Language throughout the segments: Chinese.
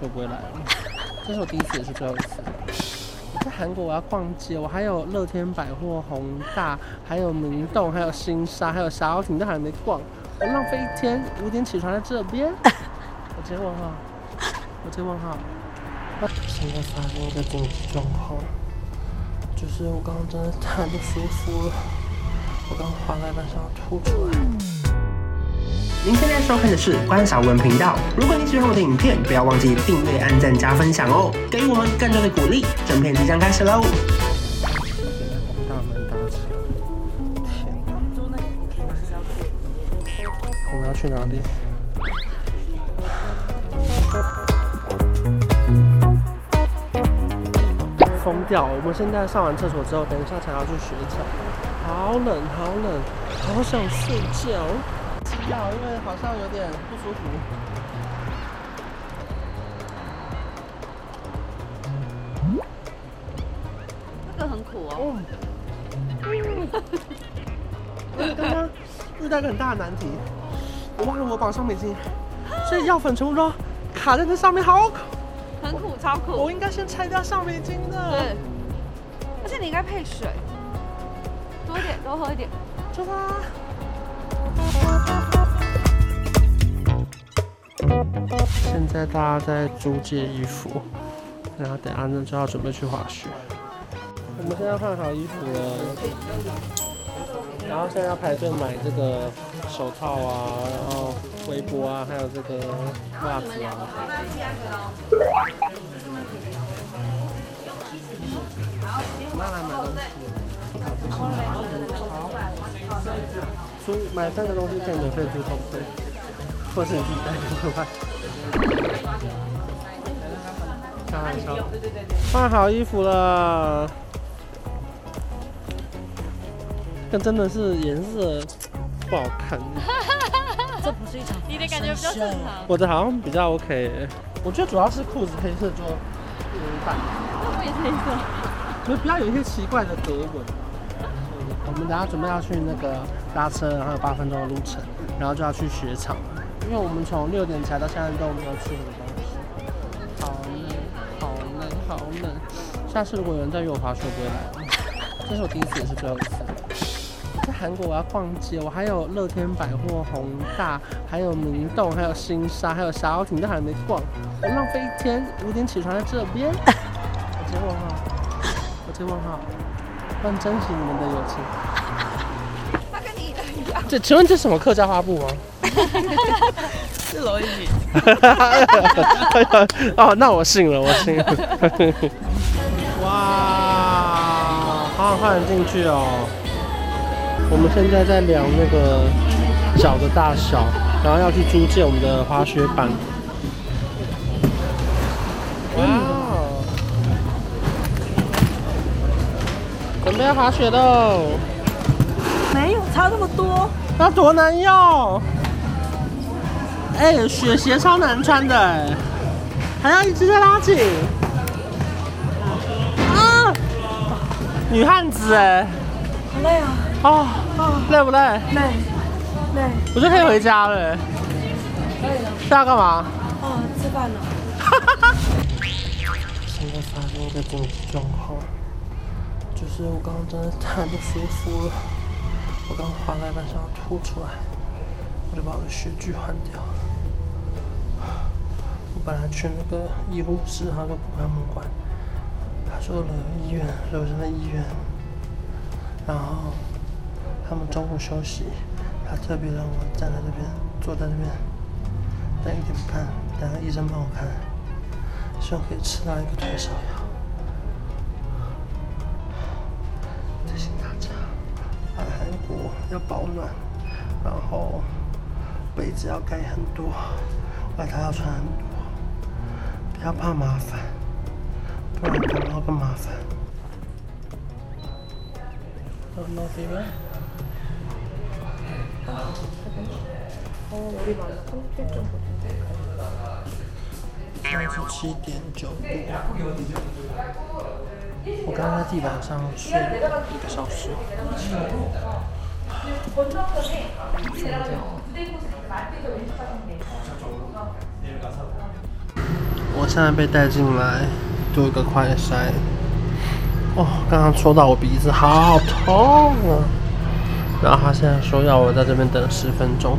去，我不会来了。这是我第一次，也是最后一次。我在韩国，我要逛街，我还有乐天百货、宏大，还有明洞，还有新沙，还有沙鸥亭都还没逛，我浪费一天，五点起床在这边。我直接问号，我直接问号。现在发生一个紧急状况，就是我刚刚真的太不舒服了，我刚滑来半想要吐出来。您现在收看的是关韶文频道。如果你喜欢我的影片，不要忘记订阅、按赞、加分享哦，给予我们更多的鼓励。正片即将开始喽！大门打开，天！我们要去哪里？疯掉！我们现在上完厕所之后，等一下才要去雪场，好冷，好冷，好想睡觉。要，因为好像有点不舒服。这个很苦哦。嗯。刚刚遇到一个很大的难题，我忘了我绑上面巾，所以药粉全部都卡在那上面，好苦。很苦，超苦。我应该先拆掉上面巾的。对。而且你应该配水，多一点，多喝一点。出发。现在大家在租借衣服，然后等下呢就要准备去滑雪。我们现在换好衣服了，然后现在要排队买这个手套啊，然后围脖啊，还有这个袜子啊。慢慢买东西。好，租买三个东西可以免费出头盔，或是你自己带就可以。开玩笑，换好衣服了，但真的是颜色不好看。这不是一场，你的感觉比较正常。我的好像比较 OK，我觉得主要是裤子黑色就有点淡。那 我也是黑色，所以不要有一些奇怪的格纹。我们等下准备要去那个搭车，然后有八分钟的路程，然后就要去雪场。因为我们从六点起来到现在都没有吃什么东西，好冷，好冷，好冷。下次如果有人再约我滑雪，我不会来了。这是我第一次，也是最后一次。在韩国我要逛街，我还有乐天百货、宏大，还有明洞，还有新沙，还有霞玮亭都还没逛，我浪费一天，五点起床在这边。我接问号，我接问号，我很珍惜你们的友情。他跟你一样。这请问这是什么客家花布吗？是罗一米。哦，那我信了，我信了。哇，好好快点进去哦！我们现在在量那个脚的大小，然后要去租借我们的滑雪板。要滑雪喽！没有差那么多，那多难用！哎、欸，雪鞋超难穿的，哎，还要一直在拉紧。啊，女汉子哎，好累啊！哦，累不累？累，累。我就可以回家了。可以了。现在干嘛？哦，吃饭了。哈哈哈。现在发生一个紧急状况，就是我刚刚真的太不舒服了，我刚滑来半想要吐出来，我就把我的雪具换掉了。我本来去那个医务室，他都不开门关。他说了医院，楼上的医院。然后他们中午休息，他特别让我站在这边，坐在这边，等一点半，等医生帮我看，希望可以吃到一个退烧药。要保暖，然后被子要盖很多，外套要穿很多。不要怕麻烦，不然感冒更麻烦。好，那这边。现在是七点九度。我刚刚在地板上睡了一个小时。我现在被带进来做一个快筛。哦，刚刚戳到我鼻子，好痛啊！然后他现在说要我在这边等十分钟，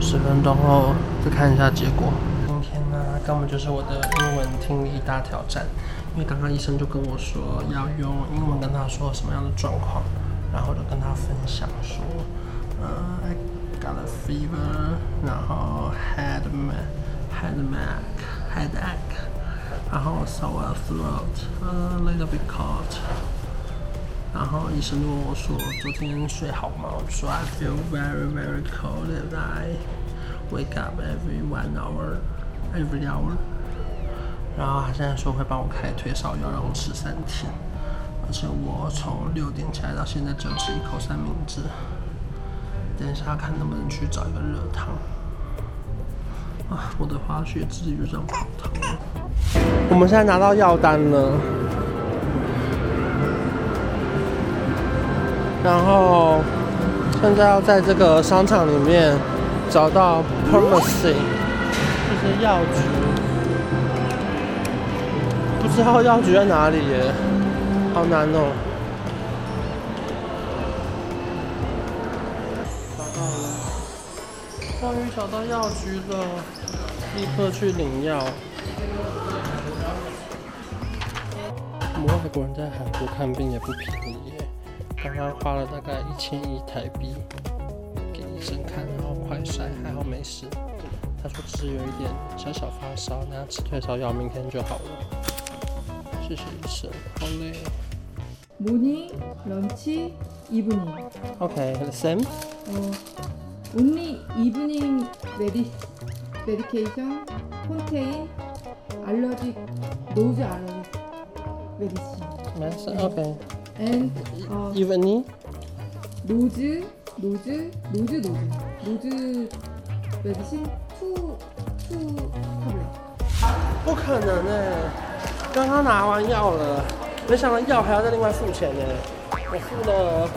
十分钟后再看一下结果。今天呢，根本就是我的英文听力大挑战，因为刚刚医生就跟我说要用英文跟他说什么样的状况，然后就跟他分享说，呃，I got a fever，然后 head head headache。然后 sore throat，a little bit cold。然后医生就问我说：“昨天睡好吗？”我说：“I feel very very cold and I wake up every one hour, every hour。”然后他现在说会帮我开退烧药，让我吃三天。 而且我从六点起来到现在只有吃一口三明治。等一下看能不能去找一个热汤。啊，我的滑雪之旅就这样泡汤。我们现在拿到药单了，然后现在要在这个商场里面找到 pharmacy，就是药局，不知道药局在哪里耶，好难哦。找到了，终于找到药局了，立刻去领药。我们外国人在韩国看病也不便宜耶，刚刚花了大概一千一台币给医生看，然后快筛，还好没事。他说只是有一点小小发烧，那吃退烧药，明天就好了。谢谢医生，好累。 Morning, lunch, evening. Okay, the same. Uh, only evening medi medication contain allergic, nose allergic. medicine. Okay. And uh, Evening. nose, nose, nose, nose, nose medicine two two tablet. 不可能哎！刚刚拿完药了， 没想到药还要再另外付钱呢。我付了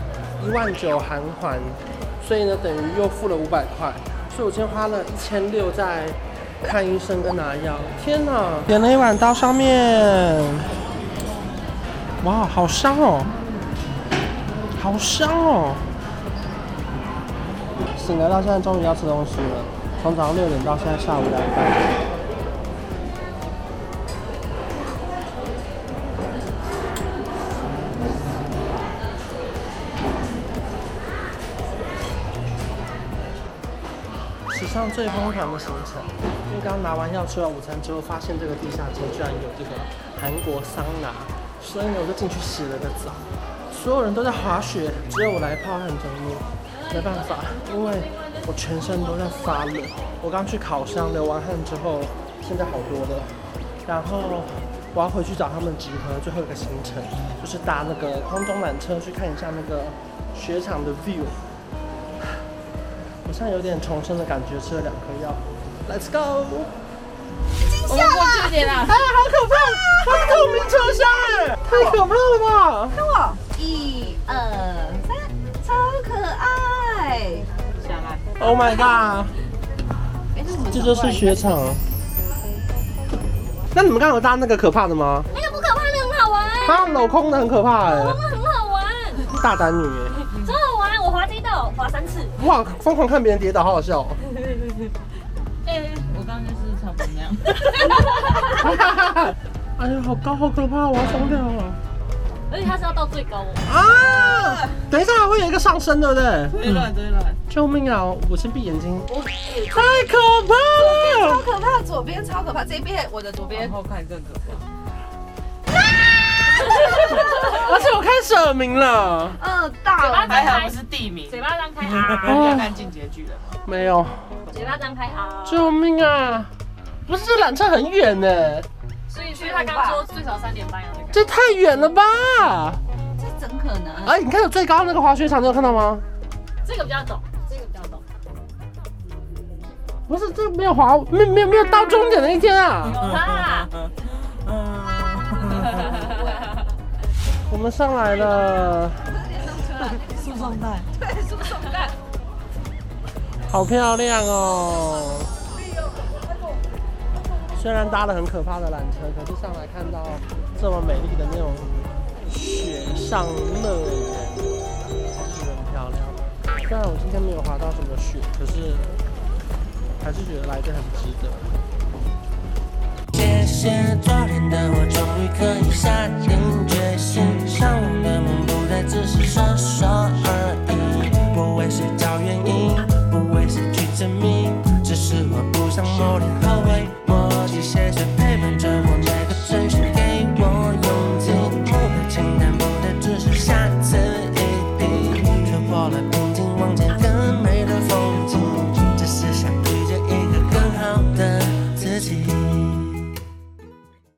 一万九韩元，所以呢等于又付了五百块，所以我今天花了一千六在看医生跟拿药。天哪！点了一碗刀削面。哇，好香哦！好香哦！醒来到现在，终于要吃东西了。从早上六点到现在下午两点。半上最疯狂的行程，因为刚拿完药、吃完午餐之后，发现这个地下街居然有这个韩国桑拿。所以呢，我就进去洗了个澡。所有人都在滑雪，只有我来泡汗蒸浴。没办法，因为我全身都在发冷。我刚去烤箱流完汗之后，现在好多了。然后我要回去找他们集合，最后一个行程就是搭那个空中缆车去看一下那个雪场的 view。我现在有点重生的感觉，吃了两颗药。Let's go！我们过去一点啦！哎，好可怕！它是透明车厢哎，太可怕了吧！看我，一二三，超可爱！下来！Oh my god！这就是雪场。那你们刚刚有搭那个可怕的吗？那个不可怕，那个很好玩。它镂空的很可怕哎。镂空很好玩。大胆女滑三次。哇，疯狂看别人跌倒，好好笑。哎，我刚刚就是差不多那样。哎呀，好高，好可怕，我要疯掉了。而且它是要到最高哦。啊！等一下还会有一个上升，对不对？对了对了。救命啊！我先闭眼睛。太可怕了！超可怕，左边超可怕，这边我的左边后看更可怕。而且我开始耳鸣了。嗯，大了。还好不是地名。嘴巴张开啊！要看进结局了吗？没有。嘴巴张开啊！救命啊！不是，这缆车很远呢。所以，所以他刚说最少三点半要那个。这太远了吧？这怎可能？哎，你看有最高那个滑雪场，你有看到吗？这个比较陡，这个比较陡。不是，这个没有滑，没没有没有到终点的一天啊！有啦。们上来了。输送带。对，输送带。好漂亮哦！虽然搭了很可怕的缆车，可是上来看到这么美丽的那种雪上乐园，还是很漂亮。虽然我今天没有滑到什么雪，可是还是觉得来的很值得。谢谢昨天的我，终于可以下定只是说说而已，不为谁找原因，不为谁去证明，只是我不想某天。